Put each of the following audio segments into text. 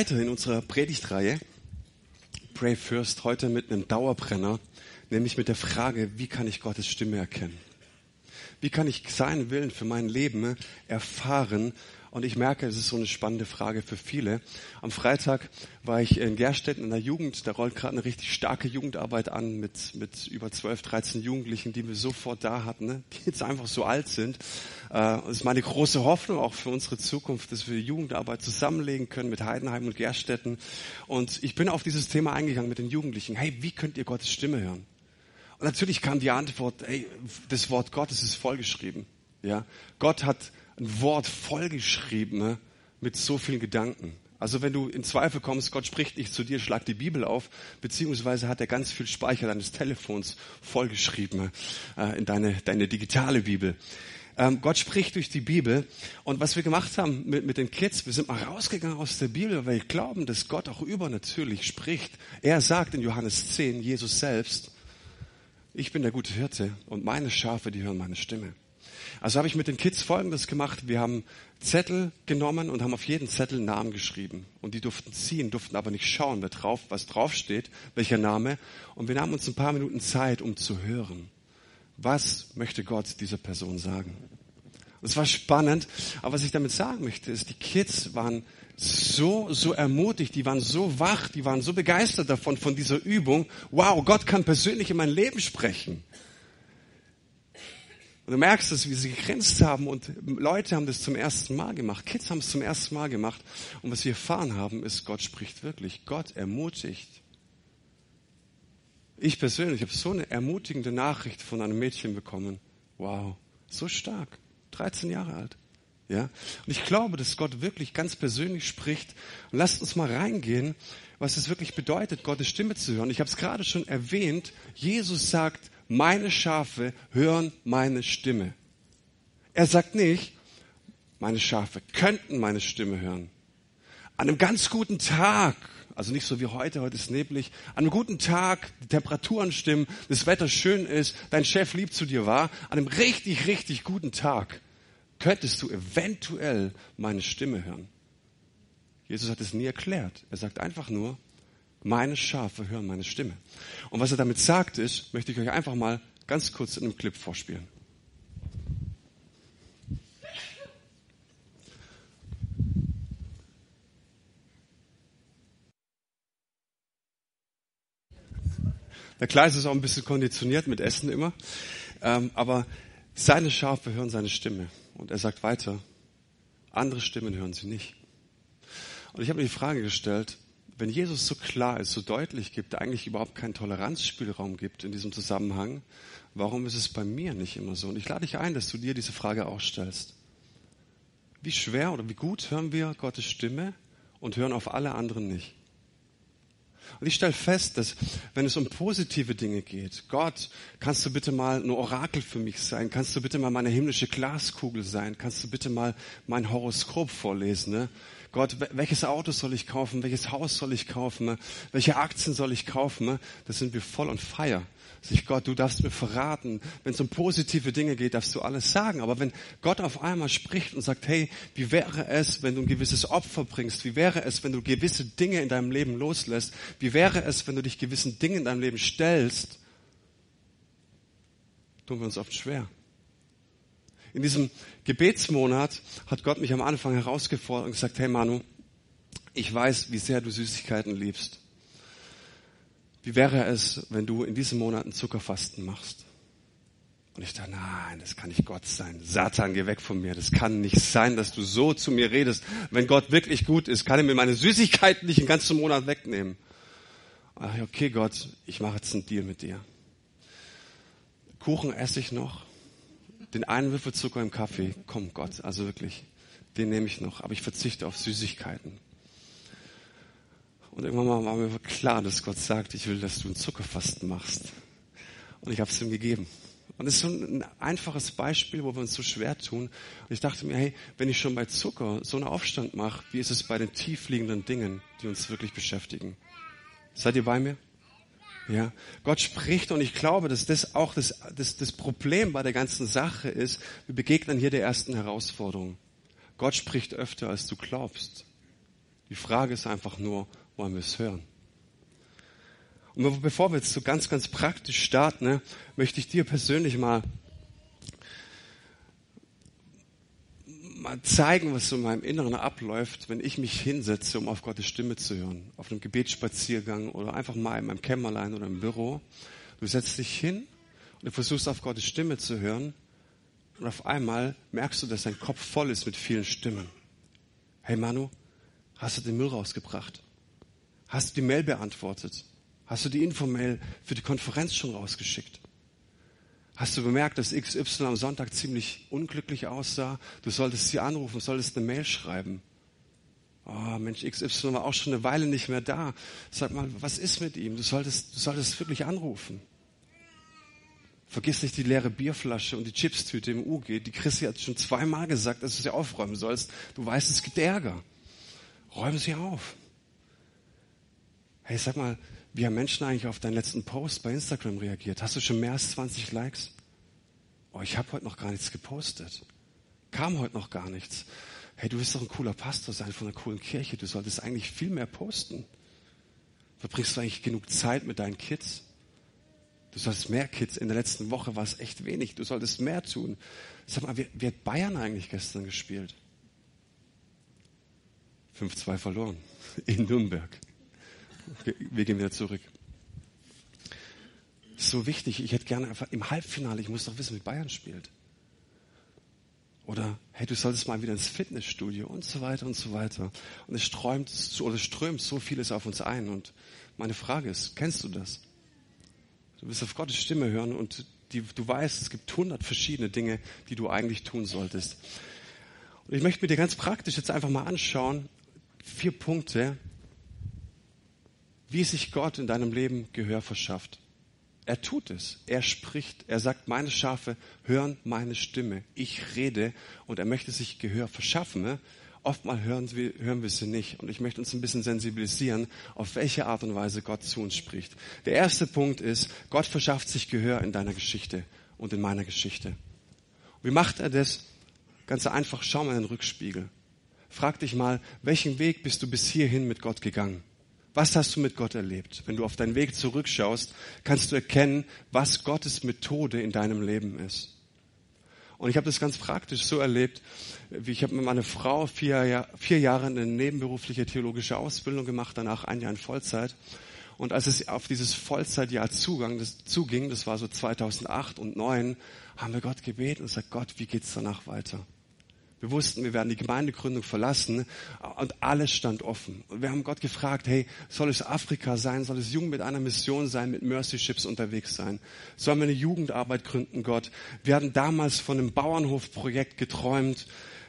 weiter in unserer Predigtreihe Pray First heute mit einem Dauerbrenner, nämlich mit der Frage, wie kann ich Gottes Stimme erkennen? Wie kann ich seinen Willen für mein Leben erfahren und ich merke, es ist so eine spannende Frage für viele. Am Freitag war ich in Gerstetten in der Jugend. Da rollt gerade eine richtig starke Jugendarbeit an mit, mit über 12, 13 Jugendlichen, die wir sofort da hatten, ne? die jetzt einfach so alt sind. Äh, das ist meine große Hoffnung auch für unsere Zukunft, dass wir Jugendarbeit zusammenlegen können mit Heidenheim und Gerstetten. Und ich bin auf dieses Thema eingegangen mit den Jugendlichen. Hey, wie könnt ihr Gottes Stimme hören? Und natürlich kam die Antwort, hey, das Wort Gottes ist vollgeschrieben. Ja, Gott hat ein Wort vollgeschrieben ne, mit so vielen Gedanken. Also wenn du in Zweifel kommst, Gott spricht nicht zu dir, schlag die Bibel auf, beziehungsweise hat er ganz viel Speicher deines Telefons vollgeschrieben äh, in deine, deine digitale Bibel. Ähm, Gott spricht durch die Bibel. Und was wir gemacht haben mit, mit den Kids, wir sind mal rausgegangen aus der Bibel, weil wir glauben, dass Gott auch übernatürlich spricht. Er sagt in Johannes 10, Jesus selbst, ich bin der gute Hirte und meine Schafe, die hören meine Stimme. Also habe ich mit den Kids Folgendes gemacht. Wir haben Zettel genommen und haben auf jeden Zettel Namen geschrieben. Und die durften ziehen, durften aber nicht schauen, wer drauf, was draufsteht, welcher Name. Und wir nahmen uns ein paar Minuten Zeit, um zu hören. Was möchte Gott dieser Person sagen? Es war spannend, aber was ich damit sagen möchte, ist, die Kids waren so, so ermutigt, die waren so wach, die waren so begeistert davon, von dieser Übung. Wow, Gott kann persönlich in mein Leben sprechen. Und du merkst es, wie sie gegrenzt haben und Leute haben das zum ersten Mal gemacht. Kids haben es zum ersten Mal gemacht. Und was wir erfahren haben, ist, Gott spricht wirklich. Gott ermutigt. Ich persönlich habe so eine ermutigende Nachricht von einem Mädchen bekommen. Wow, so stark. 13 Jahre alt. Ja? Und ich glaube, dass Gott wirklich ganz persönlich spricht. Und lasst uns mal reingehen, was es wirklich bedeutet, Gottes Stimme zu hören. Ich habe es gerade schon erwähnt. Jesus sagt, meine Schafe hören meine Stimme. Er sagt nicht, meine Schafe könnten meine Stimme hören. An einem ganz guten Tag, also nicht so wie heute, heute ist neblig, an einem guten Tag, die Temperaturen stimmen, das Wetter schön ist, dein Chef lieb zu dir war, an einem richtig, richtig guten Tag könntest du eventuell meine Stimme hören. Jesus hat es nie erklärt. Er sagt einfach nur, meine Schafe hören meine Stimme. Und was er damit sagt ist, möchte ich euch einfach mal ganz kurz in einem Clip vorspielen. Der Kleis ist auch ein bisschen konditioniert mit Essen immer. Ähm, aber seine Schafe hören seine Stimme. Und er sagt weiter, andere Stimmen hören sie nicht. Und ich habe mir die Frage gestellt, wenn Jesus so klar ist, so deutlich gibt, eigentlich überhaupt keinen Toleranzspielraum gibt in diesem Zusammenhang, warum ist es bei mir nicht immer so? Und ich lade dich ein, dass du dir diese Frage auch stellst. Wie schwer oder wie gut hören wir Gottes Stimme und hören auf alle anderen nicht? Und ich stelle fest, dass wenn es um positive Dinge geht, Gott, kannst du bitte mal ein Orakel für mich sein? Kannst du bitte mal meine himmlische Glaskugel sein? Kannst du bitte mal mein Horoskop vorlesen? Ne? Gott, welches Auto soll ich kaufen? Welches Haus soll ich kaufen? Welche Aktien soll ich kaufen? Das sind wir voll on fire. Sich Gott, du darfst mir verraten. Wenn es um positive Dinge geht, darfst du alles sagen. Aber wenn Gott auf einmal spricht und sagt, hey, wie wäre es, wenn du ein gewisses Opfer bringst? Wie wäre es, wenn du gewisse Dinge in deinem Leben loslässt? Wie wäre es, wenn du dich gewissen Dingen in deinem Leben stellst? Tun wir uns oft schwer. In diesem Gebetsmonat hat Gott mich am Anfang herausgefordert und gesagt, hey Manu, ich weiß, wie sehr du Süßigkeiten liebst. Wie wäre es, wenn du in diesem Monat ein Zuckerfasten machst? Und ich dachte, nein, das kann nicht Gott sein. Satan, geh weg von mir. Das kann nicht sein, dass du so zu mir redest. Wenn Gott wirklich gut ist, kann er mir meine Süßigkeiten nicht einen ganzen Monat wegnehmen. Ach, okay, Gott, ich mache jetzt einen Deal mit dir. Kuchen esse ich noch den einen Würfel Zucker im Kaffee, komm Gott, also wirklich, den nehme ich noch, aber ich verzichte auf Süßigkeiten. Und irgendwann war mir klar, dass Gott sagt, ich will, dass du einen Zuckerfasten machst. Und ich habe es ihm gegeben. Und das ist so ein einfaches Beispiel, wo wir uns so schwer tun. Und ich dachte mir, hey, wenn ich schon bei Zucker so einen Aufstand mache, wie ist es bei den tiefliegenden Dingen, die uns wirklich beschäftigen? Seid ihr bei mir? Ja, Gott spricht und ich glaube, dass das auch das, das, das Problem bei der ganzen Sache ist. Wir begegnen hier der ersten Herausforderung. Gott spricht öfter, als du glaubst. Die Frage ist einfach nur, wollen wir es hören? Und bevor wir jetzt so ganz, ganz praktisch starten, ne, möchte ich dir persönlich mal, zeigen, was so in meinem Inneren abläuft, wenn ich mich hinsetze, um auf Gottes Stimme zu hören. Auf einem Gebetsspaziergang oder einfach mal in meinem Kämmerlein oder im Büro. Du setzt dich hin und du versuchst auf Gottes Stimme zu hören und auf einmal merkst du, dass dein Kopf voll ist mit vielen Stimmen. Hey Manu, hast du den Müll rausgebracht? Hast du die Mail beantwortet? Hast du die Infomail für die Konferenz schon rausgeschickt? Hast du bemerkt, dass XY am Sonntag ziemlich unglücklich aussah? Du solltest sie anrufen, solltest eine Mail schreiben. Oh, Mensch, XY war auch schon eine Weile nicht mehr da. Sag mal, was ist mit ihm? Du solltest, du solltest wirklich anrufen. Vergiss nicht die leere Bierflasche und die Chipstüte im UG. Die Chrissy hat schon zweimal gesagt, dass du sie aufräumen sollst. Du weißt, es gibt Ärger. Räum sie auf. Hey, sag mal, wie haben Menschen eigentlich auf deinen letzten Post bei Instagram reagiert? Hast du schon mehr als 20 Likes? Oh, ich habe heute noch gar nichts gepostet. Kam heute noch gar nichts. Hey, du wirst doch ein cooler Pastor sein von einer coolen Kirche. Du solltest eigentlich viel mehr posten. Verbringst du eigentlich genug Zeit mit deinen Kids? Du solltest mehr Kids. In der letzten Woche war es echt wenig. Du solltest mehr tun. Sag mal, wie, wie hat Bayern eigentlich gestern gespielt? 5-2 verloren. In Nürnberg. Wir gehen wieder zurück. So wichtig. Ich hätte gerne einfach im Halbfinale, ich muss doch wissen, wie Bayern spielt. Oder, hey, du solltest mal wieder ins Fitnessstudio und so weiter und so weiter. Und es strömt, oder strömt so vieles auf uns ein. Und meine Frage ist, kennst du das? Du wirst auf Gottes Stimme hören und die, du weißt, es gibt hundert verschiedene Dinge, die du eigentlich tun solltest. Und ich möchte mir dir ganz praktisch jetzt einfach mal anschauen, vier Punkte, wie sich Gott in deinem Leben Gehör verschafft. Er tut es. Er spricht. Er sagt, meine Schafe hören meine Stimme. Ich rede und er möchte sich Gehör verschaffen. Oftmal hören wir, hören wir sie nicht. Und ich möchte uns ein bisschen sensibilisieren, auf welche Art und Weise Gott zu uns spricht. Der erste Punkt ist, Gott verschafft sich Gehör in deiner Geschichte und in meiner Geschichte. Wie macht er das? Ganz einfach, schau mal in den Rückspiegel. Frag dich mal, welchen Weg bist du bis hierhin mit Gott gegangen? Was hast du mit Gott erlebt? Wenn du auf deinen Weg zurückschaust, kannst du erkennen, was Gottes Methode in deinem Leben ist. Und ich habe das ganz praktisch so erlebt, wie ich habe mit meiner Frau vier, vier Jahre eine nebenberufliche theologische Ausbildung gemacht, danach ein Jahr in Vollzeit. Und als es auf dieses Vollzeitjahr zugang, das zuging, das war so 2008 und 2009, haben wir Gott gebeten und gesagt, Gott, wie geht's danach weiter? Wir wussten, wir werden die Gemeindegründung verlassen und alles stand offen. Und wir haben Gott gefragt, hey, soll es Afrika sein? Soll es Jugend mit einer Mission sein, mit Mercy Ships unterwegs sein? Sollen wir eine Jugendarbeit gründen, Gott? Wir hatten damals von einem Bauernhofprojekt geträumt.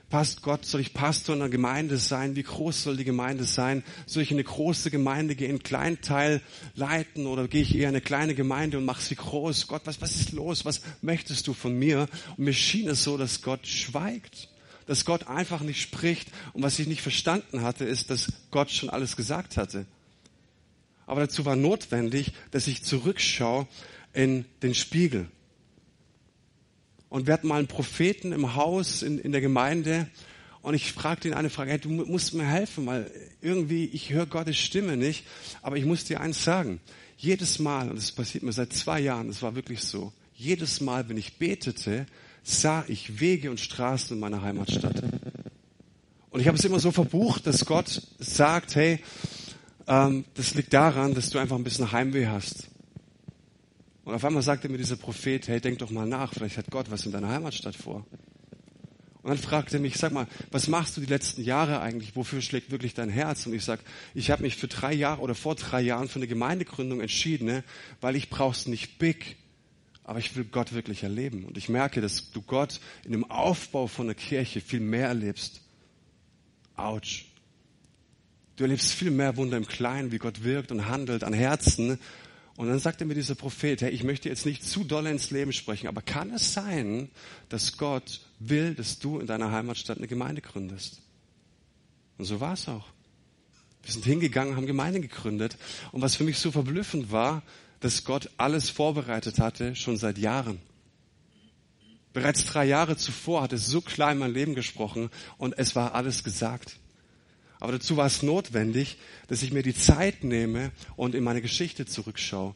Passt Gott, soll ich Pastor in einer Gemeinde sein? Wie groß soll die Gemeinde sein? Soll ich eine große Gemeinde gehen, in Kleinteil leiten oder gehe ich eher in eine kleine Gemeinde und mache sie groß? Gott, was, was ist los? Was möchtest du von mir? Und mir schien es so, dass Gott schweigt dass Gott einfach nicht spricht. Und was ich nicht verstanden hatte, ist, dass Gott schon alles gesagt hatte. Aber dazu war notwendig, dass ich zurückschaue in den Spiegel. Und wir hatten mal einen Propheten im Haus, in, in der Gemeinde, und ich fragte ihn eine Frage, hey, du musst mir helfen, weil irgendwie, ich höre Gottes Stimme nicht, aber ich muss dir eins sagen. Jedes Mal, und das passiert mir seit zwei Jahren, das war wirklich so, jedes Mal, wenn ich betete, sah ich Wege und Straßen in meiner Heimatstadt. Und ich habe es immer so verbucht, dass Gott sagt, hey, ähm, das liegt daran, dass du einfach ein bisschen Heimweh hast. Und auf einmal sagte mir dieser Prophet, hey, denk doch mal nach, vielleicht hat Gott was in deiner Heimatstadt vor. Und dann fragte er mich, sag mal, was machst du die letzten Jahre eigentlich? Wofür schlägt wirklich dein Herz? Und ich sag, ich habe mich für drei Jahre oder vor drei Jahren für eine Gemeindegründung entschieden, ne? weil ich brauch's nicht big, aber ich will Gott wirklich erleben. Und ich merke, dass du Gott in dem Aufbau von der Kirche viel mehr erlebst. Autsch. Du erlebst viel mehr Wunder im Kleinen, wie Gott wirkt und handelt an Herzen. Und dann sagte mir dieser Prophet, hey, ich möchte jetzt nicht zu doll ins Leben sprechen, aber kann es sein, dass Gott will, dass du in deiner Heimatstadt eine Gemeinde gründest? Und so war es auch. Wir sind hingegangen, haben Gemeinde gegründet. Und was für mich so verblüffend war, dass Gott alles vorbereitet hatte, schon seit Jahren. Bereits drei Jahre zuvor hat es so klar in mein Leben gesprochen und es war alles gesagt. Aber dazu war es notwendig, dass ich mir die Zeit nehme und in meine Geschichte zurückschaue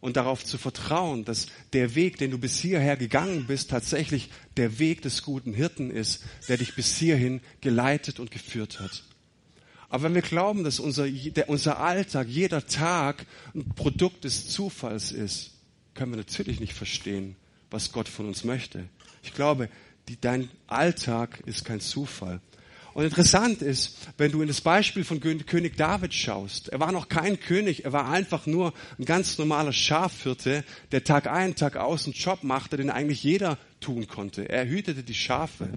und darauf zu vertrauen, dass der Weg, den du bis hierher gegangen bist, tatsächlich der Weg des guten Hirten ist, der dich bis hierhin geleitet und geführt hat. Aber wenn wir glauben, dass unser, unser Alltag, jeder Tag ein Produkt des Zufalls ist, können wir natürlich nicht verstehen, was Gott von uns möchte. Ich glaube, die, dein Alltag ist kein Zufall. Und interessant ist, wenn du in das Beispiel von König David schaust, er war noch kein König, er war einfach nur ein ganz normaler Schafhirte, der Tag ein, Tag aus einen Job machte, den eigentlich jeder tun konnte. Er hütete die Schafe.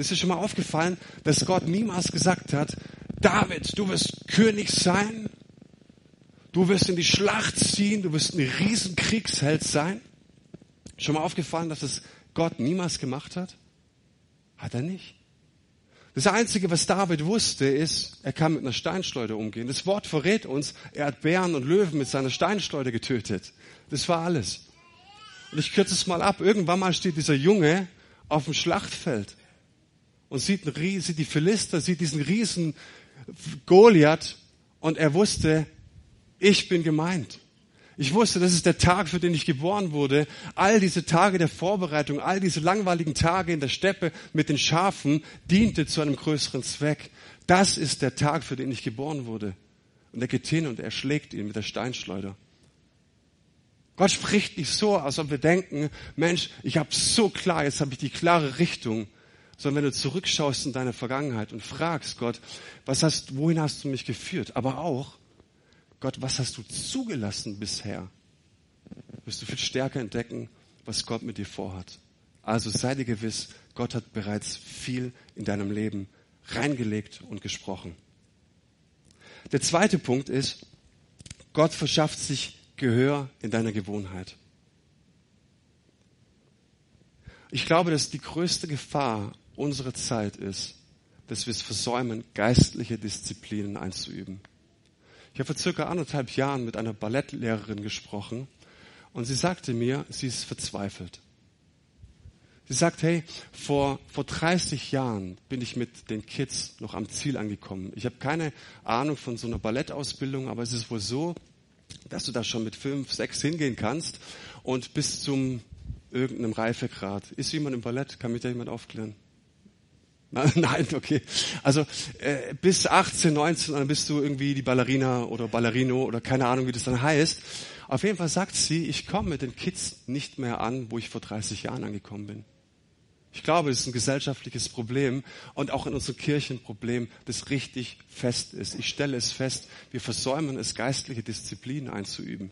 Und ist dir schon mal aufgefallen, dass Gott niemals gesagt hat, David, du wirst König sein, du wirst in die Schlacht ziehen, du wirst ein Riesenkriegsheld sein? Schon mal aufgefallen, dass es Gott niemals gemacht hat? Hat er nicht. Das Einzige, was David wusste, ist, er kann mit einer Steinschleuder umgehen. Das Wort verrät uns, er hat Bären und Löwen mit seiner Steinschleuder getötet. Das war alles. Und ich kürze es mal ab. Irgendwann mal steht dieser Junge auf dem Schlachtfeld und sieht, sieht die Philister, sieht diesen riesen Goliath und er wusste, ich bin gemeint. Ich wusste, das ist der Tag, für den ich geboren wurde. All diese Tage der Vorbereitung, all diese langweiligen Tage in der Steppe mit den Schafen diente zu einem größeren Zweck. Das ist der Tag, für den ich geboren wurde. Und er geht hin und er schlägt ihn mit der Steinschleuder. Gott spricht nicht so, als ob wir denken, Mensch, ich habe so klar, jetzt habe ich die klare Richtung. Sondern wenn du zurückschaust in deine Vergangenheit und fragst Gott, was hast, wohin hast du mich geführt? Aber auch, Gott, was hast du zugelassen bisher? Wirst du viel stärker entdecken, was Gott mit dir vorhat. Also sei dir gewiss, Gott hat bereits viel in deinem Leben reingelegt und gesprochen. Der zweite Punkt ist, Gott verschafft sich Gehör in deiner Gewohnheit. Ich glaube, dass die größte Gefahr unserer Zeit ist, dass wir es versäumen, geistliche Disziplinen einzuüben. Ich habe vor circa anderthalb Jahren mit einer Ballettlehrerin gesprochen und sie sagte mir, sie ist verzweifelt. Sie sagt, hey, vor, vor 30 Jahren bin ich mit den Kids noch am Ziel angekommen. Ich habe keine Ahnung von so einer Ballettausbildung, aber es ist wohl so, dass du da schon mit fünf, sechs hingehen kannst und bis zum irgendeinem Reifegrad. Ist jemand im Ballett? Kann mich da jemand aufklären? Nein, okay. Also äh, bis 18, 19, dann bist du irgendwie die Ballerina oder Ballerino oder keine Ahnung, wie das dann heißt. Auf jeden Fall sagt sie, ich komme mit den Kids nicht mehr an, wo ich vor 30 Jahren angekommen bin. Ich glaube, es ist ein gesellschaftliches Problem und auch in unseren Kirchen ein Problem, das richtig fest ist. Ich stelle es fest, wir versäumen es, geistliche Disziplinen einzuüben.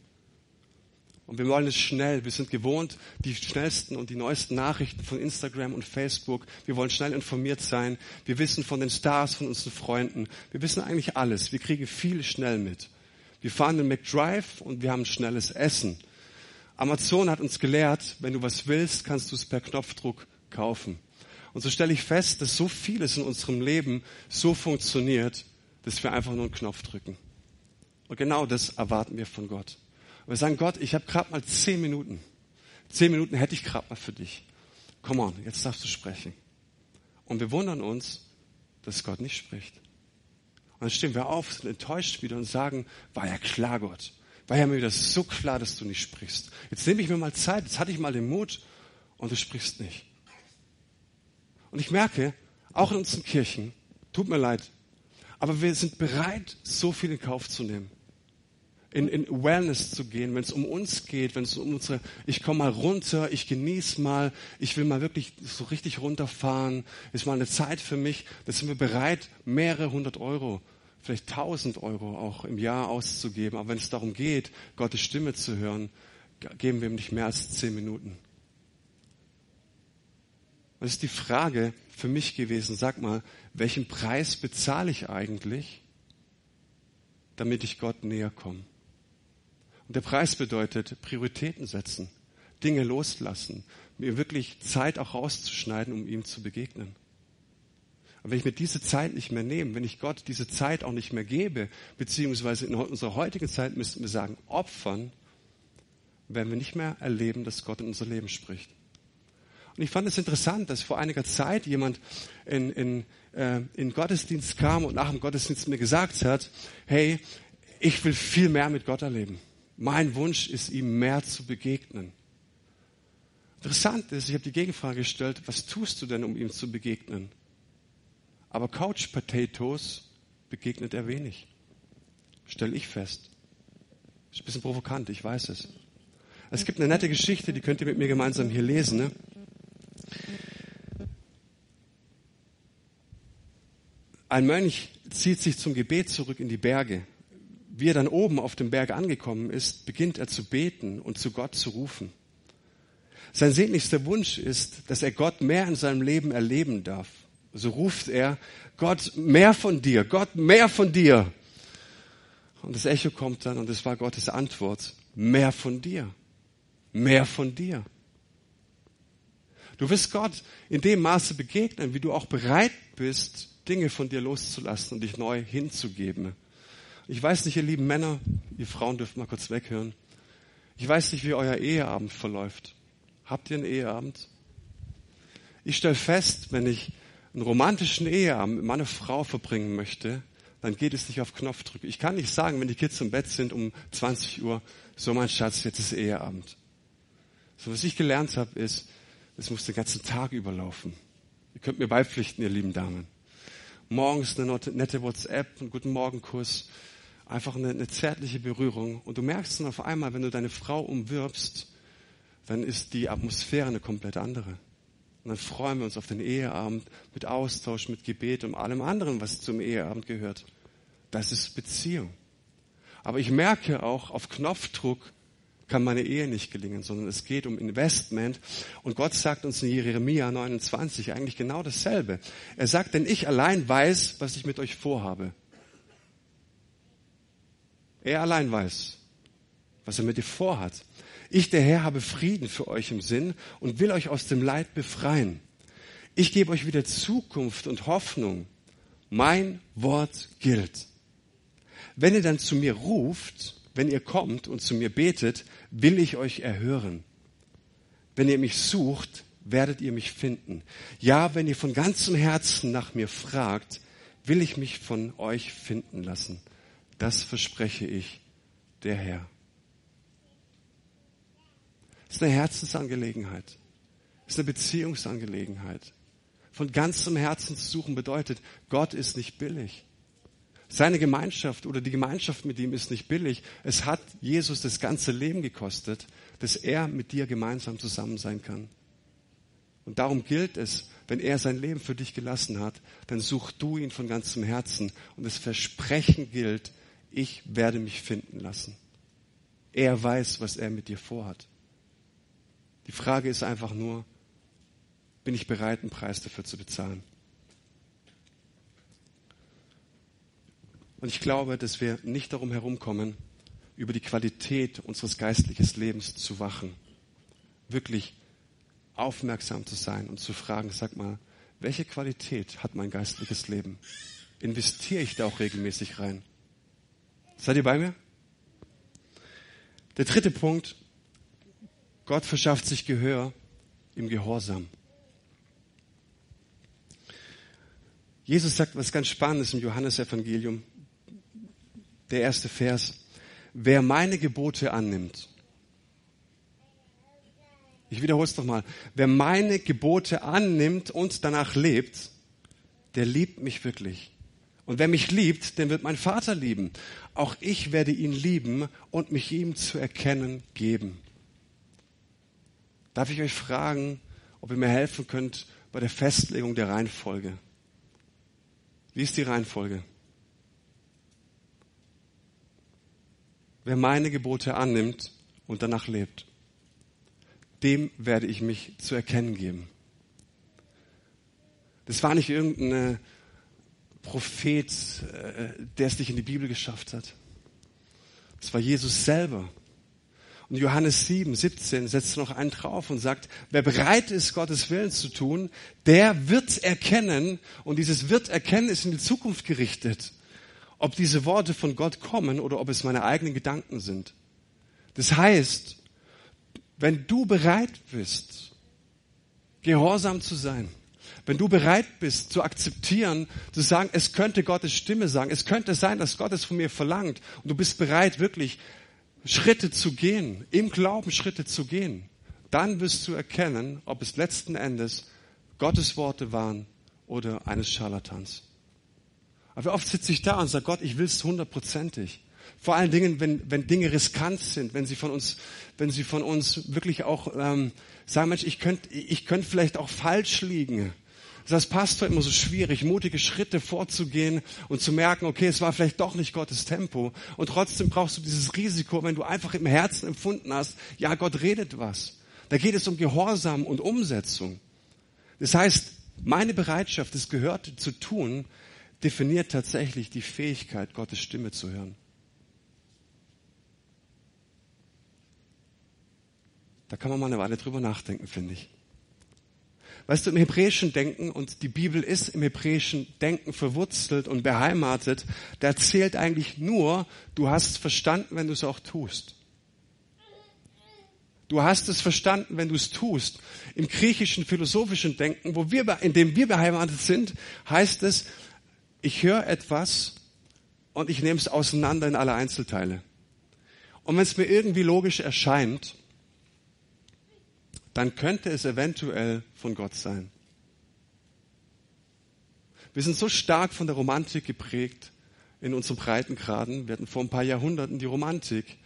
Und wir wollen es schnell. Wir sind gewohnt, die schnellsten und die neuesten Nachrichten von Instagram und Facebook. Wir wollen schnell informiert sein. Wir wissen von den Stars, von unseren Freunden. Wir wissen eigentlich alles. Wir kriegen viel schnell mit. Wir fahren den McDrive und wir haben schnelles Essen. Amazon hat uns gelehrt, wenn du was willst, kannst du es per Knopfdruck kaufen. Und so stelle ich fest, dass so vieles in unserem Leben so funktioniert, dass wir einfach nur einen Knopf drücken. Und genau das erwarten wir von Gott. Und wir sagen, Gott, ich habe gerade mal zehn Minuten. Zehn Minuten hätte ich gerade mal für dich. Come on, jetzt darfst du sprechen. Und wir wundern uns, dass Gott nicht spricht. Und dann stehen wir auf, sind enttäuscht wieder und sagen, war ja klar, Gott. War ja mir wieder so klar, dass du nicht sprichst. Jetzt nehme ich mir mal Zeit, jetzt hatte ich mal den Mut und du sprichst nicht. Und ich merke, auch in unseren Kirchen, tut mir leid, aber wir sind bereit, so viel in Kauf zu nehmen in, in Wellness zu gehen, wenn es um uns geht, wenn es um unsere, ich komme mal runter, ich genieße mal, ich will mal wirklich so richtig runterfahren, ist mal eine Zeit für mich, da sind wir bereit, mehrere hundert Euro, vielleicht tausend Euro auch im Jahr auszugeben. Aber wenn es darum geht, Gottes Stimme zu hören, geben wir ihm nicht mehr als zehn Minuten. Das ist die Frage für mich gewesen, sag mal, welchen Preis bezahle ich eigentlich, damit ich Gott näher komme? Und der Preis bedeutet Prioritäten setzen, Dinge loslassen, mir wirklich Zeit auch rauszuschneiden, um ihm zu begegnen. Und wenn ich mir diese Zeit nicht mehr nehme, wenn ich Gott diese Zeit auch nicht mehr gebe, beziehungsweise in unserer heutigen Zeit müssten wir sagen, opfern, werden wir nicht mehr erleben, dass Gott in unser Leben spricht. Und ich fand es interessant, dass vor einiger Zeit jemand in, in, äh, in Gottesdienst kam und nach dem Gottesdienst mir gesagt hat, hey, ich will viel mehr mit Gott erleben. Mein Wunsch ist, ihm mehr zu begegnen. Interessant ist, ich habe die Gegenfrage gestellt, was tust du denn, um ihm zu begegnen? Aber Couch Potatoes begegnet er wenig. Stell ich fest. Ist ein bisschen provokant, ich weiß es. Es gibt eine nette Geschichte, die könnt ihr mit mir gemeinsam hier lesen. Ne? Ein Mönch zieht sich zum Gebet zurück in die Berge. Wie er dann oben auf dem Berg angekommen ist, beginnt er zu beten und zu Gott zu rufen. Sein sehnlichster Wunsch ist, dass er Gott mehr in seinem Leben erleben darf. So ruft er, Gott, mehr von dir, Gott, mehr von dir. Und das Echo kommt dann und es war Gottes Antwort, mehr von dir, mehr von dir. Du wirst Gott in dem Maße begegnen, wie du auch bereit bist, Dinge von dir loszulassen und dich neu hinzugeben. Ich weiß nicht, ihr lieben Männer, ihr Frauen dürft mal kurz weghören. Ich weiß nicht, wie euer Eheabend verläuft. Habt ihr einen Eheabend? Ich stelle fest, wenn ich einen romantischen Eheabend mit meiner Frau verbringen möchte, dann geht es nicht auf Knopfdruck. Ich kann nicht sagen, wenn die Kids im Bett sind um 20 Uhr, so mein Schatz, jetzt ist Eheabend. So was ich gelernt habe, ist, es muss den ganzen Tag überlaufen. Ihr könnt mir beipflichten, ihr lieben Damen. Morgens eine nette WhatsApp, einen guten Morgenkuss, einfach eine, eine zärtliche Berührung. Und du merkst dann auf einmal, wenn du deine Frau umwirbst, dann ist die Atmosphäre eine komplett andere. Und dann freuen wir uns auf den Eheabend mit Austausch, mit Gebet und allem anderen, was zum Eheabend gehört. Das ist Beziehung. Aber ich merke auch, auf Knopfdruck kann meine Ehe nicht gelingen, sondern es geht um Investment. Und Gott sagt uns in Jeremia 29 eigentlich genau dasselbe. Er sagt, denn ich allein weiß, was ich mit euch vorhabe. Er allein weiß, was er mit dir vorhat. Ich, der Herr, habe Frieden für euch im Sinn und will euch aus dem Leid befreien. Ich gebe euch wieder Zukunft und Hoffnung. Mein Wort gilt. Wenn ihr dann zu mir ruft, wenn ihr kommt und zu mir betet, will ich euch erhören. Wenn ihr mich sucht, werdet ihr mich finden. Ja, wenn ihr von ganzem Herzen nach mir fragt, will ich mich von euch finden lassen. Das verspreche ich, der Herr. Es ist eine Herzensangelegenheit. Es ist eine Beziehungsangelegenheit. Von ganzem Herzen zu suchen bedeutet, Gott ist nicht billig. Seine Gemeinschaft oder die Gemeinschaft mit ihm ist nicht billig. Es hat Jesus das ganze Leben gekostet, dass er mit dir gemeinsam zusammen sein kann. Und darum gilt es, wenn er sein Leben für dich gelassen hat, dann such du ihn von ganzem Herzen. Und das Versprechen gilt, ich werde mich finden lassen. Er weiß, was er mit dir vorhat. Die Frage ist einfach nur, bin ich bereit, einen Preis dafür zu bezahlen? Und ich glaube, dass wir nicht darum herumkommen, über die Qualität unseres geistlichen Lebens zu wachen. Wirklich aufmerksam zu sein und zu fragen, sag mal, welche Qualität hat mein geistliches Leben? Investiere ich da auch regelmäßig rein? Seid ihr bei mir? Der dritte Punkt, Gott verschafft sich Gehör im Gehorsam. Jesus sagt was ganz Spannendes im Johannesevangelium. Der erste Vers. Wer meine Gebote annimmt. Ich wiederhole es doch mal. Wer meine Gebote annimmt und danach lebt, der liebt mich wirklich. Und wer mich liebt, den wird mein Vater lieben. Auch ich werde ihn lieben und mich ihm zu erkennen geben. Darf ich euch fragen, ob ihr mir helfen könnt bei der Festlegung der Reihenfolge? Wie ist die Reihenfolge? Wer meine Gebote annimmt und danach lebt, dem werde ich mich zu erkennen geben. Das war nicht irgendein Prophet, äh, der es nicht in die Bibel geschafft hat. Das war Jesus selber. Und Johannes 7, 17 setzt noch einen drauf und sagt, wer bereit ist, Gottes Willen zu tun, der wird erkennen, und dieses wird erkennen ist in die Zukunft gerichtet, ob diese Worte von Gott kommen oder ob es meine eigenen Gedanken sind. Das heißt, wenn du bereit bist, gehorsam zu sein, wenn du bereit bist zu akzeptieren, zu sagen, es könnte Gottes Stimme sagen, es könnte sein, dass Gott es von mir verlangt und du bist bereit, wirklich Schritte zu gehen, im Glauben Schritte zu gehen, dann wirst du erkennen, ob es letzten Endes Gottes Worte waren oder eines Scharlatans. Aber oft sitze ich da und sage, Gott, ich will es hundertprozentig. Vor allen Dingen, wenn, wenn Dinge riskant sind, wenn sie von uns, wenn sie von uns wirklich auch ähm, sagen, Mensch, ich könnte ich könnt vielleicht auch falsch liegen. Das als Pastor immer so schwierig, mutige Schritte vorzugehen und zu merken, okay, es war vielleicht doch nicht Gottes Tempo. Und trotzdem brauchst du dieses Risiko, wenn du einfach im Herzen empfunden hast, ja, Gott redet was. Da geht es um Gehorsam und Umsetzung. Das heißt, meine Bereitschaft, das Gehörte zu tun, definiert tatsächlich die Fähigkeit, Gottes Stimme zu hören. Da kann man mal eine Weile drüber nachdenken, finde ich. Weißt du, im hebräischen Denken, und die Bibel ist im hebräischen Denken verwurzelt und beheimatet, da zählt eigentlich nur, du hast es verstanden, wenn du es auch tust. Du hast es verstanden, wenn du es tust. Im griechischen philosophischen Denken, wo wir, in dem wir beheimatet sind, heißt es, ich höre etwas und ich nehme es auseinander in alle Einzelteile. Und wenn es mir irgendwie logisch erscheint, dann könnte es eventuell von Gott sein. Wir sind so stark von der Romantik geprägt in unserem Breitengraden. Wir hatten vor ein paar Jahrhunderten die Romantik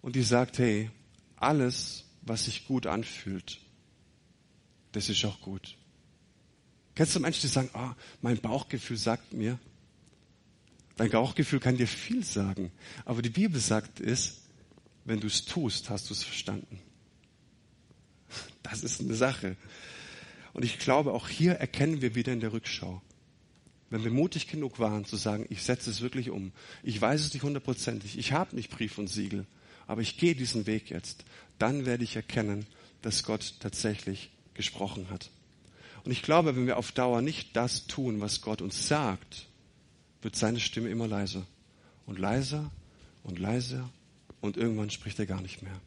und die sagt, hey, alles, was sich gut anfühlt, das ist auch gut. Kennst du Menschen, die sagen, oh, mein Bauchgefühl sagt mir, dein Bauchgefühl kann dir viel sagen, aber die Bibel sagt es, wenn du es tust, hast du es verstanden. Das ist eine Sache. Und ich glaube, auch hier erkennen wir wieder in der Rückschau. Wenn wir mutig genug waren zu sagen, ich setze es wirklich um. Ich weiß es nicht hundertprozentig. Ich habe nicht Brief und Siegel. Aber ich gehe diesen Weg jetzt. Dann werde ich erkennen, dass Gott tatsächlich gesprochen hat. Und ich glaube, wenn wir auf Dauer nicht das tun, was Gott uns sagt, wird seine Stimme immer leiser. Und leiser und leiser. Und irgendwann spricht er gar nicht mehr.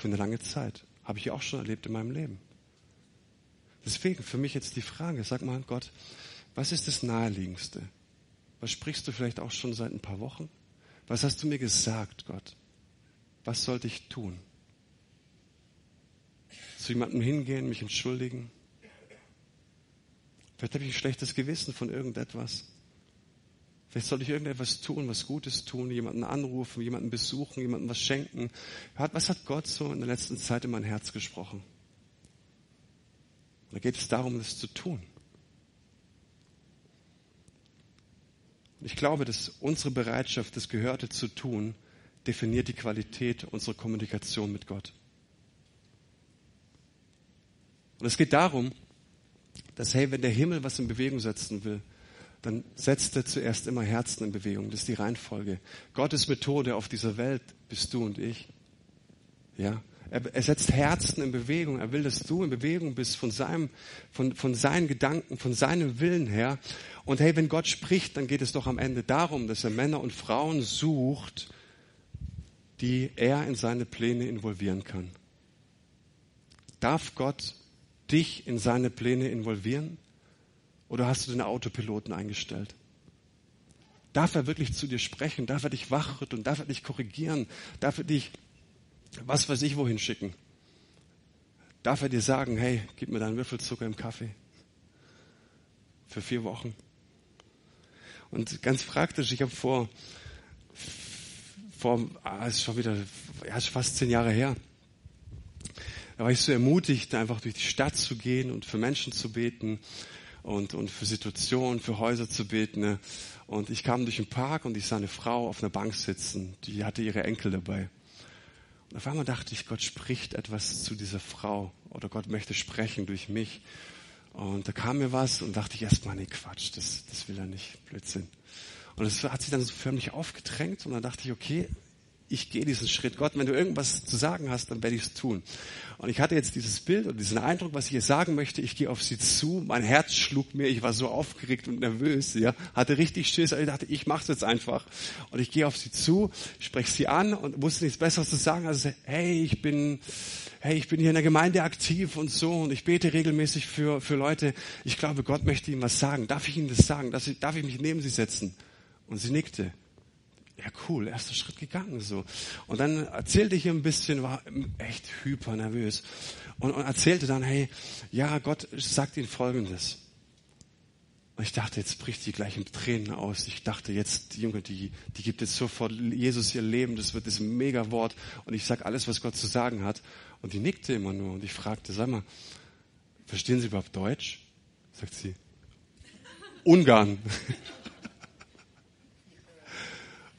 Für eine lange Zeit. Habe ich auch schon erlebt in meinem Leben. Deswegen für mich jetzt die Frage, sag mal Gott, was ist das Naheliegendste? Was sprichst du vielleicht auch schon seit ein paar Wochen? Was hast du mir gesagt, Gott? Was sollte ich tun? Zu jemandem hingehen, mich entschuldigen? Vielleicht habe ich ein schlechtes Gewissen von irgendetwas. Vielleicht soll ich irgendetwas tun, was Gutes tun, jemanden anrufen, jemanden besuchen, jemanden was schenken. Was hat Gott so in der letzten Zeit in mein Herz gesprochen? Da geht es darum, das zu tun. ich glaube, dass unsere Bereitschaft, das Gehörte zu tun, definiert die Qualität unserer Kommunikation mit Gott. Und es geht darum, dass, hey, wenn der Himmel was in Bewegung setzen will, dann setzt er zuerst immer Herzen in Bewegung. Das ist die Reihenfolge. Gottes Methode auf dieser Welt bist du und ich. Ja. Er, setzt Herzen in Bewegung. Er will, dass du in Bewegung bist von seinem, von, von seinen Gedanken, von seinem Willen her. Und hey, wenn Gott spricht, dann geht es doch am Ende darum, dass er Männer und Frauen sucht, die er in seine Pläne involvieren kann. Darf Gott dich in seine Pläne involvieren? Oder hast du den Autopiloten eingestellt? Darf er wirklich zu dir sprechen? Darf er dich wachrütteln? Darf er dich korrigieren? Darf er dich, was weiß ich, wohin schicken? Darf er dir sagen, hey, gib mir deinen Würfelzucker im Kaffee? Für vier Wochen. Und ganz praktisch, ich habe vor, vor, ah, ist schon wieder, ja, ist fast zehn Jahre her. Da war ich so ermutigt, einfach durch die Stadt zu gehen und für Menschen zu beten und, und für Situationen, für Häuser zu beten. Ne? Und ich kam durch den Park und ich sah eine Frau auf einer Bank sitzen, die hatte ihre Enkel dabei. Und auf einmal dachte ich, Gott spricht etwas zu dieser Frau oder Gott möchte sprechen durch mich. Und da kam mir was und dachte ich erstmal, nee, Quatsch, das, das will er nicht, Blödsinn. Und es hat sich dann so förmlich aufgedrängt und dann dachte ich, okay, ich gehe diesen Schritt. Gott, wenn du irgendwas zu sagen hast, dann werde ich es tun. Und ich hatte jetzt dieses Bild und diesen Eindruck, was ich jetzt sagen möchte. Ich gehe auf sie zu. Mein Herz schlug mir. Ich war so aufgeregt und nervös. Ja, hatte richtig Schiss. Ich dachte, ich mache es jetzt einfach. Und ich gehe auf sie zu, spreche sie an und wusste nichts Besseres zu sagen. Also, hey, ich bin, hey, ich bin hier in der Gemeinde aktiv und so und ich bete regelmäßig für, für Leute. Ich glaube, Gott möchte ihnen was sagen. Darf ich ihnen das sagen? Darf ich, darf ich mich neben sie setzen? Und sie nickte ja cool, erster Schritt gegangen so. Und dann erzählte ich ihm ein bisschen, war echt hyper nervös und, und erzählte dann, hey, ja, Gott sagt ihnen Folgendes. Und ich dachte, jetzt bricht die gleich in Tränen aus. Ich dachte, jetzt, die Junge, die, die gibt jetzt sofort Jesus ihr Leben, das wird das mega Wort. Und ich sag alles, was Gott zu sagen hat. Und die nickte immer nur. Und ich fragte, sag mal, verstehen Sie überhaupt Deutsch? Sagt sie, Ungarn.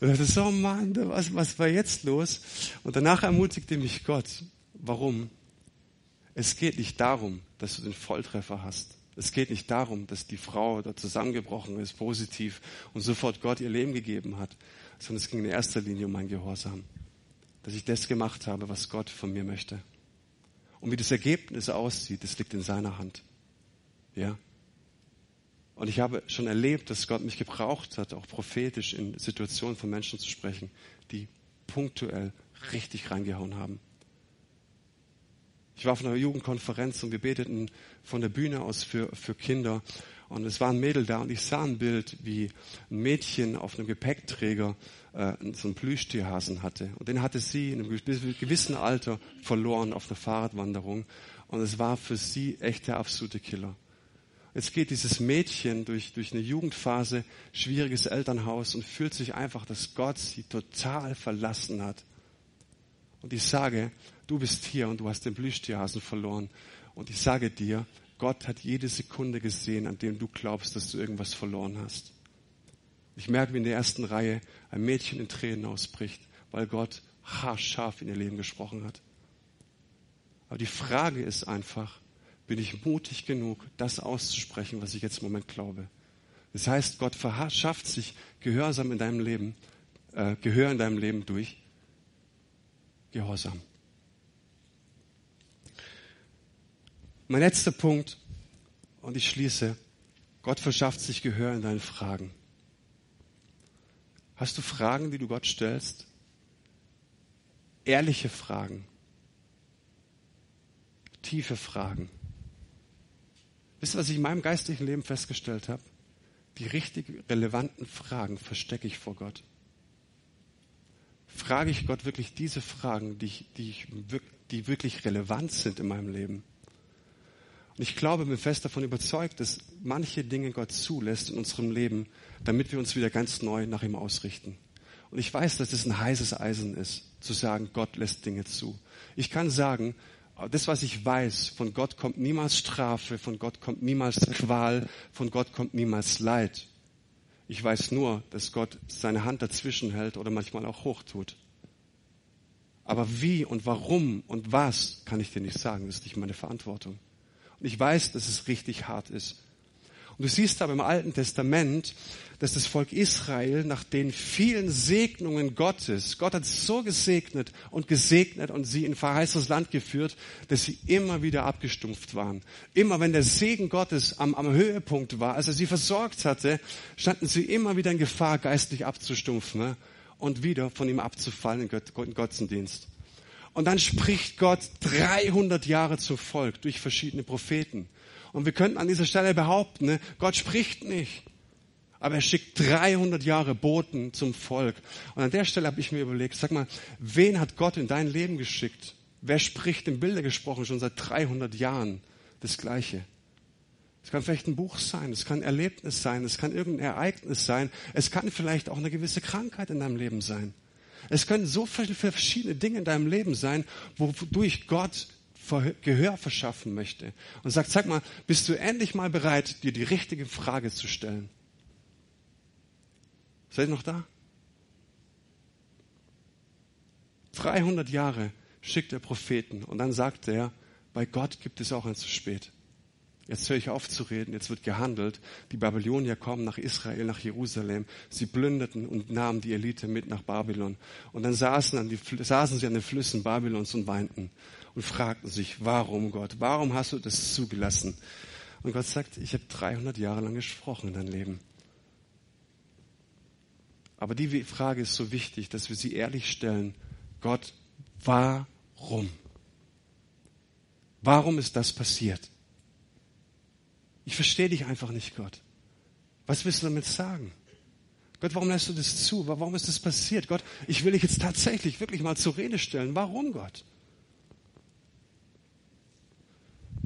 Und dachte, so Mann, was, was war jetzt los? Und danach ermutigte mich Gott. Warum? Es geht nicht darum, dass du den Volltreffer hast. Es geht nicht darum, dass die Frau da zusammengebrochen ist, positiv, und sofort Gott ihr Leben gegeben hat, sondern es ging in erster Linie um mein Gehorsam. Dass ich das gemacht habe, was Gott von mir möchte. Und wie das Ergebnis aussieht, das liegt in seiner Hand. Ja? Und ich habe schon erlebt, dass Gott mich gebraucht hat, auch prophetisch in Situationen von Menschen zu sprechen, die punktuell richtig reingehauen haben. Ich war auf einer Jugendkonferenz und wir beteten von der Bühne aus für, für Kinder. Und es war ein Mädel da und ich sah ein Bild, wie ein Mädchen auf einem Gepäckträger äh, so einen Plüschtierhasen hatte. Und den hatte sie in einem gewissen Alter verloren auf einer Fahrradwanderung. Und es war für sie echt der absolute Killer. Jetzt geht dieses Mädchen durch, durch eine Jugendphase, schwieriges Elternhaus und fühlt sich einfach, dass Gott sie total verlassen hat. Und ich sage, du bist hier und du hast den Plüschtierhasen verloren. Und ich sage dir, Gott hat jede Sekunde gesehen, an dem du glaubst, dass du irgendwas verloren hast. Ich merke, wie in der ersten Reihe ein Mädchen in Tränen ausbricht, weil Gott haarscharf in ihr Leben gesprochen hat. Aber die Frage ist einfach, bin ich mutig genug, das auszusprechen, was ich jetzt im Moment glaube. Das heißt, Gott verschafft sich Gehorsam in deinem Leben, äh, Gehör in deinem Leben durch Gehorsam. Mein letzter Punkt, und ich schließe, Gott verschafft sich Gehör in deinen Fragen. Hast du Fragen, die du Gott stellst? Ehrliche Fragen, tiefe Fragen. Wisst ihr, was ich in meinem geistlichen Leben festgestellt habe? Die richtig relevanten Fragen verstecke ich vor Gott. Frage ich Gott wirklich diese Fragen, die, ich, die, ich, die wirklich relevant sind in meinem Leben? Und ich glaube, bin fest davon überzeugt, dass manche Dinge Gott zulässt in unserem Leben, damit wir uns wieder ganz neu nach ihm ausrichten. Und ich weiß, dass es ein heißes Eisen ist, zu sagen, Gott lässt Dinge zu. Ich kann sagen, das, was ich weiß, von Gott kommt niemals Strafe, von Gott kommt niemals Qual, von Gott kommt niemals Leid. Ich weiß nur, dass Gott seine Hand dazwischen hält oder manchmal auch hochtut. Aber wie und warum und was, kann ich dir nicht sagen. Das ist nicht meine Verantwortung. Und ich weiß, dass es richtig hart ist. Und du siehst aber im Alten Testament, dass das Volk Israel nach den vielen Segnungen Gottes, Gott hat so gesegnet und gesegnet und sie in verheißenes Land geführt, dass sie immer wieder abgestumpft waren. Immer wenn der Segen Gottes am, am Höhepunkt war, als er sie versorgt hatte, standen sie immer wieder in Gefahr, geistlich abzustumpfen ne? und wieder von ihm abzufallen in, Gott, in Götzendienst. Und dann spricht Gott 300 Jahre zum Volk durch verschiedene Propheten. Und wir könnten an dieser Stelle behaupten, ne, Gott spricht nicht. Aber er schickt 300 Jahre Boten zum Volk. Und an der Stelle habe ich mir überlegt, sag mal, wen hat Gott in dein Leben geschickt? Wer spricht im Bilder gesprochen schon seit 300 Jahren das Gleiche? Es kann vielleicht ein Buch sein, es kann ein Erlebnis sein, es kann irgendein Ereignis sein, es kann vielleicht auch eine gewisse Krankheit in deinem Leben sein. Es können so viele verschiedene Dinge in deinem Leben sein, wodurch Gott Gehör verschaffen möchte. Und sagt, sag mal, bist du endlich mal bereit, dir die richtige Frage zu stellen? Seid ihr noch da? 300 Jahre schickt er Propheten und dann sagt er, bei Gott gibt es auch ein zu spät. Jetzt höre ich auf zu reden, jetzt wird gehandelt. Die Babylonier kommen nach Israel, nach Jerusalem. Sie plünderten und nahmen die Elite mit nach Babylon. Und dann saßen, an die, saßen sie an den Flüssen Babylons und weinten und fragten sich, warum Gott, warum hast du das zugelassen? Und Gott sagt, ich habe 300 Jahre lang gesprochen in dein Leben. Aber die Frage ist so wichtig, dass wir sie ehrlich stellen. Gott, warum? Warum ist das passiert? Ich verstehe dich einfach nicht, Gott. Was willst du damit sagen? Gott, warum lässt du das zu? Warum ist das passiert? Gott, ich will dich jetzt tatsächlich wirklich mal zur Rede stellen. Warum, Gott?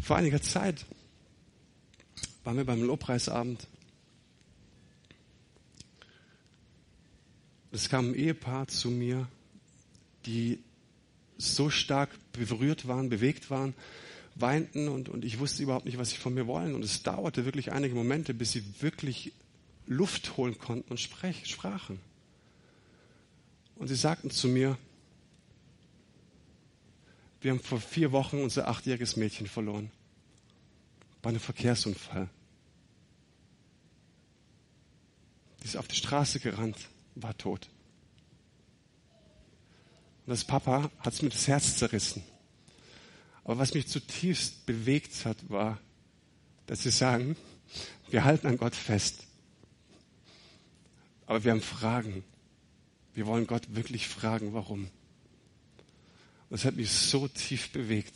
Vor einiger Zeit waren wir beim Lobpreisabend. Es kam ein Ehepaar zu mir, die so stark berührt waren, bewegt waren, weinten und, und ich wusste überhaupt nicht, was sie von mir wollen. Und es dauerte wirklich einige Momente, bis sie wirklich Luft holen konnten und sprech, sprachen. Und sie sagten zu mir, wir haben vor vier Wochen unser achtjähriges Mädchen verloren. Bei einem Verkehrsunfall. Die ist auf die Straße gerannt, war tot. Und das Papa hat es mir das Herz zerrissen. Aber was mich zutiefst bewegt hat, war, dass sie sagen, wir halten an Gott fest. Aber wir haben Fragen. Wir wollen Gott wirklich fragen, warum. Und das hat mich so tief bewegt.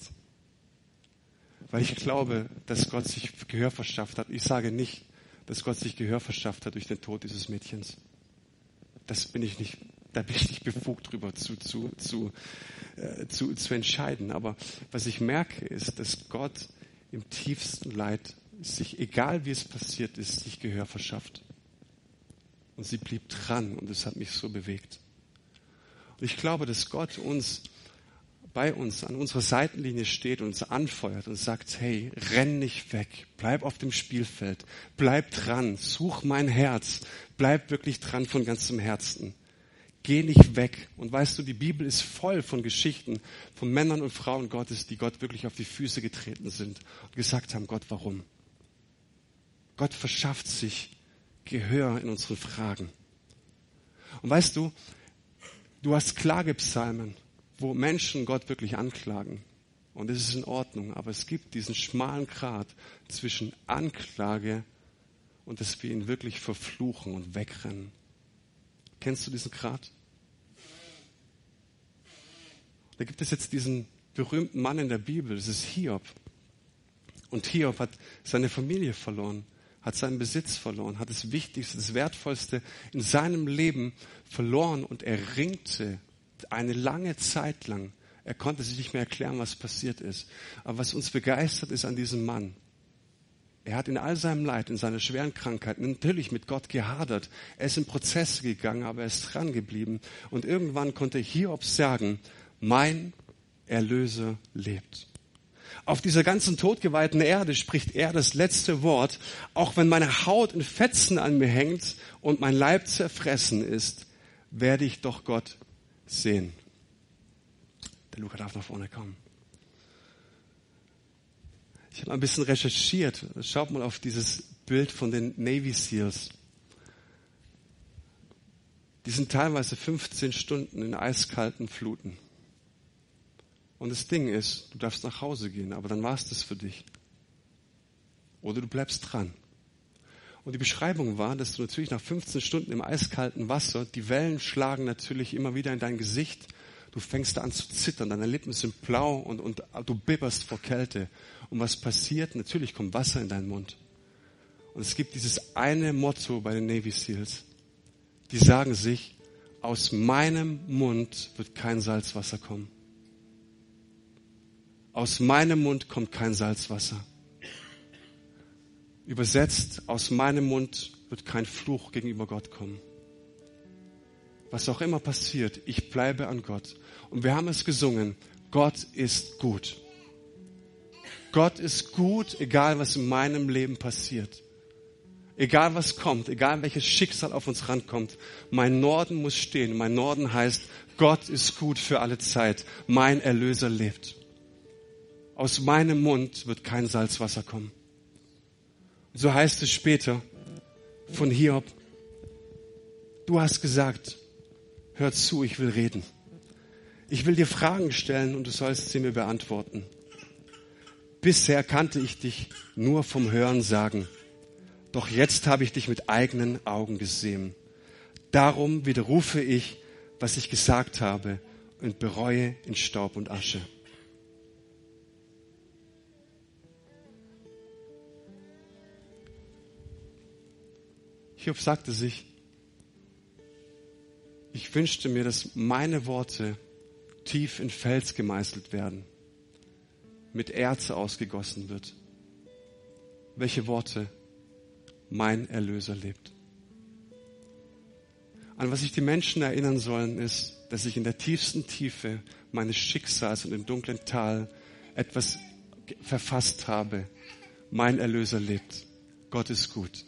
Weil ich glaube, dass Gott sich Gehör verschafft hat. Ich sage nicht, dass Gott sich Gehör verschafft hat durch den Tod dieses Mädchens. Das bin ich nicht da bin ich nicht befugt drüber zu, zu, zu, äh, zu, zu entscheiden. Aber was ich merke, ist, dass Gott im tiefsten Leid sich, egal wie es passiert ist, sich Gehör verschafft. Und sie blieb dran und es hat mich so bewegt. Und ich glaube, dass Gott uns bei uns an unserer Seitenlinie steht und uns anfeuert und sagt, hey, renn nicht weg, bleib auf dem Spielfeld, bleib dran, such mein Herz, bleib wirklich dran von ganzem Herzen. Geh nicht weg. Und weißt du, die Bibel ist voll von Geschichten von Männern und Frauen Gottes, die Gott wirklich auf die Füße getreten sind und gesagt haben, Gott, warum? Gott verschafft sich Gehör in unseren Fragen. Und weißt du, du hast Klagepsalmen, wo Menschen Gott wirklich anklagen. Und es ist in Ordnung, aber es gibt diesen schmalen Grat zwischen Anklage und dass wir ihn wirklich verfluchen und wegrennen. Kennst du diesen Grat? Da gibt es jetzt diesen berühmten Mann in der Bibel, das ist Hiob. Und Hiob hat seine Familie verloren, hat seinen Besitz verloren, hat das Wichtigste, das Wertvollste in seinem Leben verloren und er ringte eine lange Zeit lang. Er konnte sich nicht mehr erklären, was passiert ist. Aber was uns begeistert ist an diesem Mann, er hat in all seinem Leid, in seiner schweren Krankheit natürlich mit Gott gehadert. Er ist in Prozesse gegangen, aber er ist dran geblieben. Und irgendwann konnte Hiob sagen, mein Erlöser lebt. Auf dieser ganzen totgeweihten Erde spricht er das letzte Wort, auch wenn meine Haut in Fetzen an mir hängt und mein Leib zerfressen ist, werde ich doch Gott sehen. Der Luca darf nach vorne kommen. Ich habe ein bisschen recherchiert. Schaut mal auf dieses Bild von den Navy SEALs. Die sind teilweise 15 Stunden in eiskalten Fluten. Und das Ding ist, du darfst nach Hause gehen, aber dann war es das für dich. Oder du bleibst dran. Und die Beschreibung war, dass du natürlich nach 15 Stunden im eiskalten Wasser, die Wellen schlagen natürlich immer wieder in dein Gesicht. Du fängst an zu zittern, deine Lippen sind blau und, und du bibberst vor Kälte. Und was passiert? Natürlich kommt Wasser in deinen Mund. Und es gibt dieses eine Motto bei den Navy Seals. Die sagen sich, aus meinem Mund wird kein Salzwasser kommen. Aus meinem Mund kommt kein Salzwasser. Übersetzt, aus meinem Mund wird kein Fluch gegenüber Gott kommen. Was auch immer passiert, ich bleibe an Gott. Und wir haben es gesungen, Gott ist gut. Gott ist gut, egal was in meinem Leben passiert. Egal was kommt, egal welches Schicksal auf uns rankommt, mein Norden muss stehen. Mein Norden heißt, Gott ist gut für alle Zeit. Mein Erlöser lebt. Aus meinem Mund wird kein Salzwasser kommen. So heißt es später von Hiob. Du hast gesagt, hör zu, ich will reden. Ich will dir Fragen stellen und du sollst sie mir beantworten. Bisher kannte ich dich nur vom Hören sagen. Doch jetzt habe ich dich mit eigenen Augen gesehen. Darum widerrufe ich, was ich gesagt habe und bereue in Staub und Asche. Hiob sagte sich, ich wünschte mir, dass meine Worte tief in Fels gemeißelt werden, mit Erze ausgegossen wird. Welche Worte? Mein Erlöser lebt. An was sich die Menschen erinnern sollen, ist, dass ich in der tiefsten Tiefe meines Schicksals und im dunklen Tal etwas verfasst habe. Mein Erlöser lebt. Gott ist gut.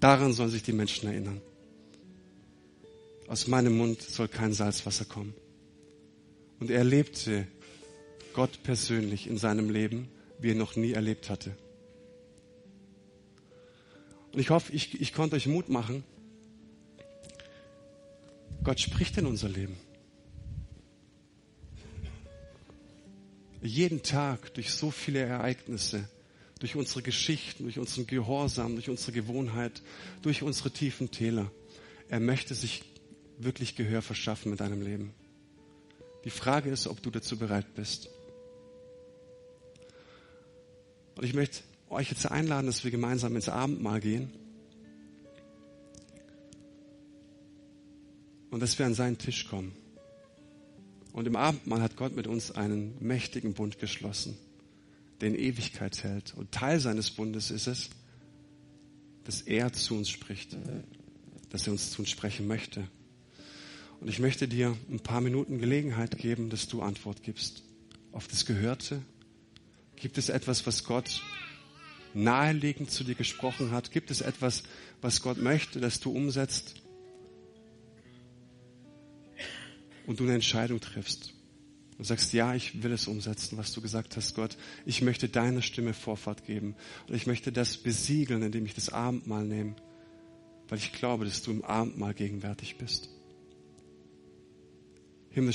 Daran sollen sich die Menschen erinnern. Aus meinem Mund soll kein Salzwasser kommen. Und er erlebte Gott persönlich in seinem Leben, wie er noch nie erlebt hatte. Und ich hoffe, ich, ich konnte euch Mut machen. Gott spricht in unser Leben. Jeden Tag durch so viele Ereignisse, durch unsere Geschichten, durch unseren Gehorsam, durch unsere Gewohnheit, durch unsere tiefen Täler. Er möchte sich wirklich Gehör verschaffen mit deinem Leben. Die Frage ist, ob du dazu bereit bist. Und ich möchte euch jetzt einladen, dass wir gemeinsam ins Abendmahl gehen und dass wir an seinen Tisch kommen. Und im Abendmahl hat Gott mit uns einen mächtigen Bund geschlossen, der in Ewigkeit hält. Und Teil seines Bundes ist es, dass er zu uns spricht, dass er uns zu uns sprechen möchte. Und ich möchte dir ein paar Minuten Gelegenheit geben, dass du Antwort gibst auf das Gehörte. Gibt es etwas, was Gott naheliegend zu dir gesprochen hat? Gibt es etwas, was Gott möchte, dass du umsetzt? Und du eine Entscheidung triffst. Du sagst, ja, ich will es umsetzen, was du gesagt hast, Gott. Ich möchte deiner Stimme Vorfahrt geben. Und ich möchte das besiegeln, indem ich das Abendmahl nehme. Weil ich glaube, dass du im Abendmahl gegenwärtig bist. Himmlischer